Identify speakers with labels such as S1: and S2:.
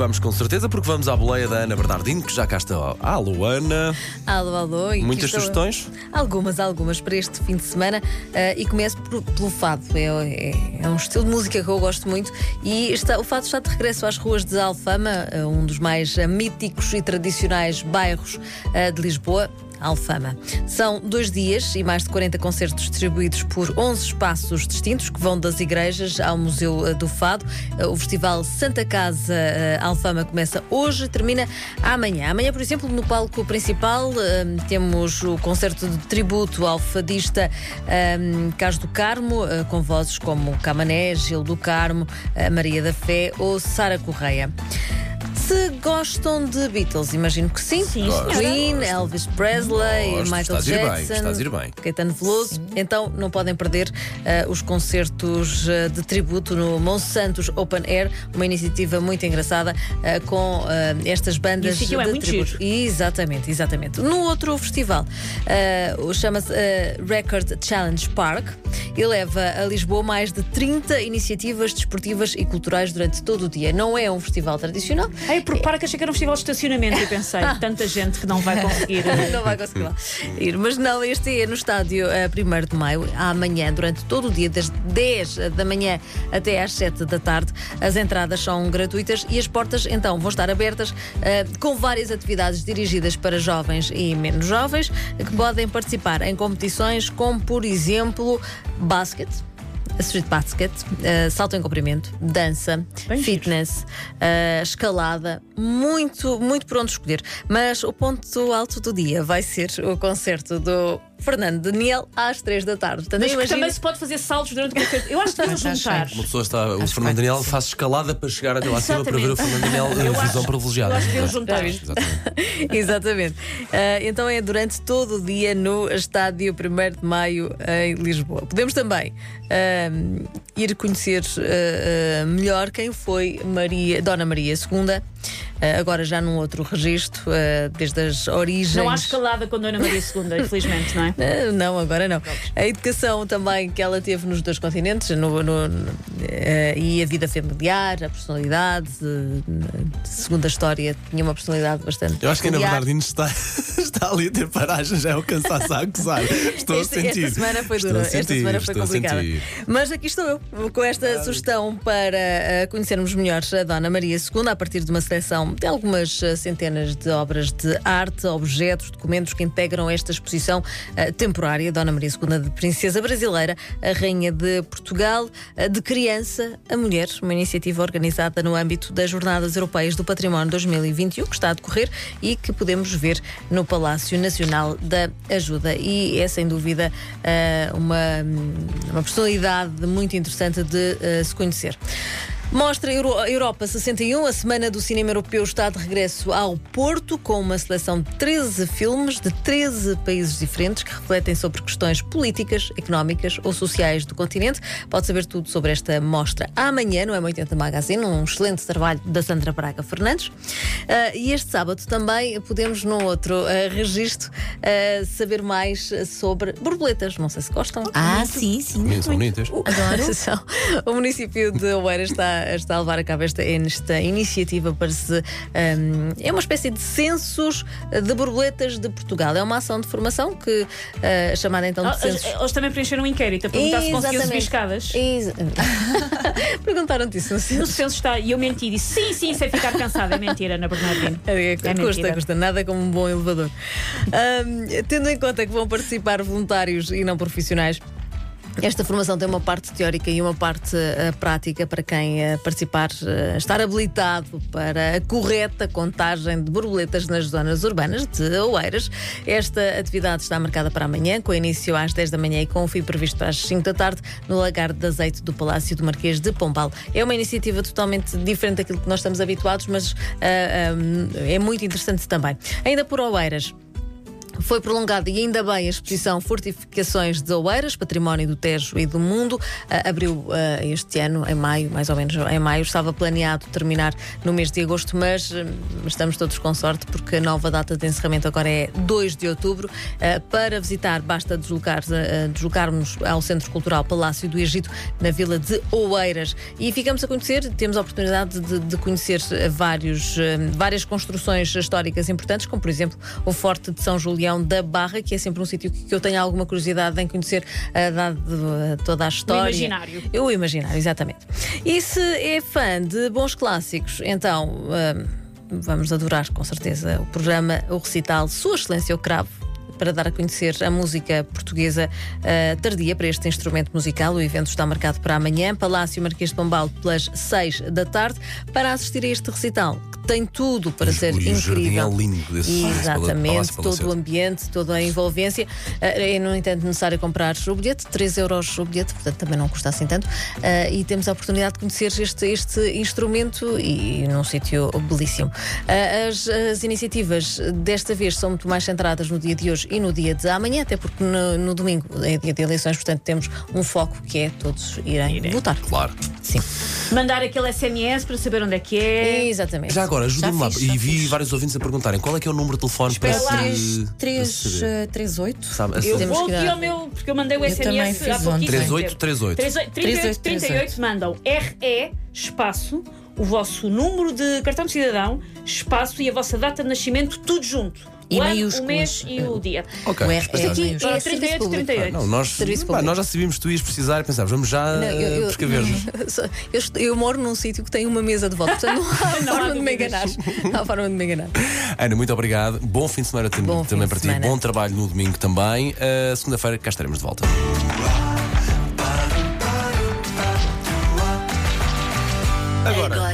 S1: vamos com certeza, porque vamos à boleia da Ana Bernardino, que já cá está. Ah, Luana.
S2: Alô, alô. e
S1: Muitas
S2: estou-
S1: sugestões?
S2: Algumas, algumas para este fim de semana. Ah, e começo por- pelo fado. É, é- é um estilo de música que eu gosto muito. E está- o fado está de regresso às ruas de Alfama, ah, um dos mais míticos e tradicionais bairros ah, de Lisboa. Alfama. São dois dias e mais de 40 concertos distribuídos por 11 espaços distintos que vão das igrejas ao Museu eh, do Fado. Eh, O Festival Santa Casa eh, Alfama começa hoje e termina amanhã. Amanhã, por exemplo, no palco principal eh, temos o concerto de tributo ao fadista eh, Carlos do Carmo, com vozes como Camané, Gil do Carmo, Maria da Fé ou Sara Correia. Se gostam de Beatles, imagino que sim.
S3: Sim,
S1: Gosto,
S2: Queen,
S1: gosto.
S2: Elvis Presley,
S1: Gosto,
S2: Michael
S1: estás a ir bem,
S2: Jackson,
S1: estás a ir bem.
S2: Caetano Veloso. Então não podem perder eh, os concertos eh, de tributo no Monsantos Open Air, uma iniciativa muito engraçada eh, com estas bandas
S3: é
S2: de
S3: muito
S2: tributo.
S3: giro.
S2: Exatamente, exatamente. No outro festival, chama-se Record Challenge Park, e leva a Lisboa mais de 30 iniciativas desportivas e culturais durante todo o dia. Não é um festival tradicional,
S3: Ei, porque para que achei que era um festival de estacionamento e pensei, tanta gente que não vai conseguir.
S2: não vai conseguir lá ir. Mas não, este é no estádio eh, 1 de maio, amanhã, durante todo o dia, das 10 da manhã até às 7 da tarde. As entradas são gratuitas e as portas então vão estar abertas eh, com várias atividades dirigidas para jovens e menos jovens que podem participar em competições como, por exemplo, basquete. Street basket, eh, salto em comprimento, dança,
S3: Bem
S2: fitness, eh, escalada, muito, muito por onde escolher. Mas o ponto alto do dia vai ser o concerto do Fernando Daniel às 3 da tarde. Portanto,
S3: Mas que
S2: imagino-
S3: também se pode fazer saltos durante o concerto. Eu acho que devemos juntar.
S1: Uma pessoa está. O Fernando Daniel faz escalada para chegar até lá acima para ver o Fernando Daniel em
S3: acho-
S1: visão privilegiada.
S3: Eu acho que devemos
S1: Exato.
S3: juntar.
S1: Exatamente.
S2: Exatamente. Ah, então é durante todo o dia no Estádio 1 de Maio em Lisboa. Podemos também ah, ir conhecer ah, melhor quem foi Maria, Dona Maria II, agora já num outro registro, ah, desde as origens.
S3: Não há escalada com Dona Maria II, infelizmente, não é?
S2: Ah, Não, agora não. A educação também que ela teve nos dois continentes no- no- eh, e a vida familiar, a personalidade, segundo a história, tinha uma personalidade bastante.
S1: Eu acho que a Ana
S2: peculiar.
S1: Bernardino está, está ali a ter paragem, já é o cansaço a acusar. Estou
S2: Esta,
S1: a sentir.
S2: esta semana foi dura,
S1: sentir,
S2: esta semana foi complicada. Mas aqui estou eu, com esta sugestão para eh, conhecermos melhor a Dona Maria II, a partir de uma seleção de algumas eh, centenas de obras de arte, objetos, documentos que integram esta exposição eh, temporária. Dona Maria II de Princesa Brasileira, a Rainha de Portugal, de Criança a Mulher, uma iniciativa organizada no âmbito das Jornadas Europeias do Património 2021, que está a decorrer e que podemos ver no Palácio Nacional da Ajuda. E é sem dúvida eh, uma, uma personalidade muito interessante de eh, se conhecer. Mostra Euro- Europa 61, a Semana do Cinema Europeu está de regresso ao Porto, com uma seleção de 13 filmes de 13 países diferentes que refletem sobre questões políticas, económicas ou sociais do continente. Pode saber tudo sobre esta mostra amanhã no M80 Magazine, um excelente trabalho da Sandra Braga Fernandes. Ah, e este sábado também podemos, num outro ah, registro, ah, saber mais sobre borboletas. Não sei se gostam.
S4: Ah, sim, sim.
S1: Meninas são bonitas.
S2: Adoro. O município de Oeiras está, está a levar a cabo esta, esta iniciativa para se. hum, é uma espécie de censos de borboletas de Portugal. É uma ação de formação que ah, chamada então de
S3: Eles,
S2: censos.
S3: eles também preencheram um inquérito a perguntar se conseguiam subir escadas.
S2: Perguntaram-te isso, não sei.
S3: No censo está, e eu menti, disse sim, sim, sem ficar cansada. É mentira, Ana Bernardino.
S2: É,
S3: É
S2: custa,
S3: mentira.
S2: custa, nada como um bom elevador. Ahm, tendo em conta que vão participar voluntários e não profissionais. Esta formação tem uma parte teórica e uma parte eh, prática para quem eh, participar, eh, estar habilitado para a correta contagem de borboletas nas zonas urbanas de Oeiras. Esta atividade está marcada para amanhã, com início às 10 da manhã e com o fim previsto as 5 da tarde, no lagar de azeite do Palácio do Marquês de Pombal. É uma iniciativa totalmente diferente daquilo que nós estamos habituados, mas ah, é muito interessante também. Ainda por Oeiras. Foi prolongada e ainda bem a exposição Fortificações de Oeiras, Património do Tejo e do Mundo. Uh, abriu uh, este ano, em maio, mais ou menos em maio. Estava planeado terminar no mês de agosto, mas uh, estamos todos com sorte porque a nova data de encerramento agora é 2 de outubro. para visitar, basta deslocar, deslocarmos ao Centro Cultural Palácio do Egito, na vila de Oeiras. E ficamos a conhecer, temos a oportunidade de, de conhecer vários, várias construções históricas importantes, como por exemplo o Forte de São Julião da Barra, que é sempre um sítio que eu tenho alguma curiosidade em conhecer, uh, dado uh, toda a história. O
S3: imaginário.
S2: Eu, o imaginário, exatamente. E se é fã de bons clássicos, então. Uh, vamos adorar com certeza o programa, o recital Sua Excelência o Cravo, para dar a conhecer a música portuguesa uh, tardia para este instrumento musical. O evento está marcado para amanhã, Palácio Marquês de Pombal, pelas 6 da tarde, para assistir a este recital tem tudo para ser
S1: e
S2: incrível.
S1: O é lindo desse
S2: Exatamente, todo o ambiente, toda a envolvência. Eh, é, no entanto, necessário comprar o bilhete, 3 euros o bilhete, portanto também não custa assim tanto. Uh, e temos a oportunidade de conhecer este, este instrumento e num sítio belíssimo. Uh, as, as, iniciativas desta vez são muito mais centradas no dia de hoje e no dia de amanhã, até porque no, no domingo é dia de eleições, portanto temos um foco que é todos irem, irem. votar.
S1: Claro.
S2: Sim.
S3: Mandar aquele SMS para saber onde é que é.
S2: Exatamente.
S1: Já agora, ajuda-me lá. E vi fiz. vários ouvintes a perguntarem qual é que é o número de telefone para
S4: se. 338.
S3: Eu vou aqui ao meu, porque eu mandei o SMS há pouquinho.
S1: 3838.
S3: 3838 38 mandam RE espaço o vosso número de cartão de cidadão, espaço e a vossa data de nascimento, tudo junto.
S4: E
S3: o
S4: maiúsculos.
S3: o mês e o dia.
S1: Ok.
S4: O
S3: R é, aqui é 38, 38.
S1: Não, nós, pá, nós já sabíamos que tu ias precisar e pensámos, vamos já uh, prescrever-nos.
S2: Eu, eu, moro num sítio que tem uma mesa de voto, portanto não há não forma há de me enganar. Não há forma de me enganar.
S1: Ana, muito obrigado. Bom fim de semana
S2: Bom
S1: também
S2: para
S1: ti. Bom trabalho no domingo também. Uh, Segunda-feira cá estaremos de volta. Agora.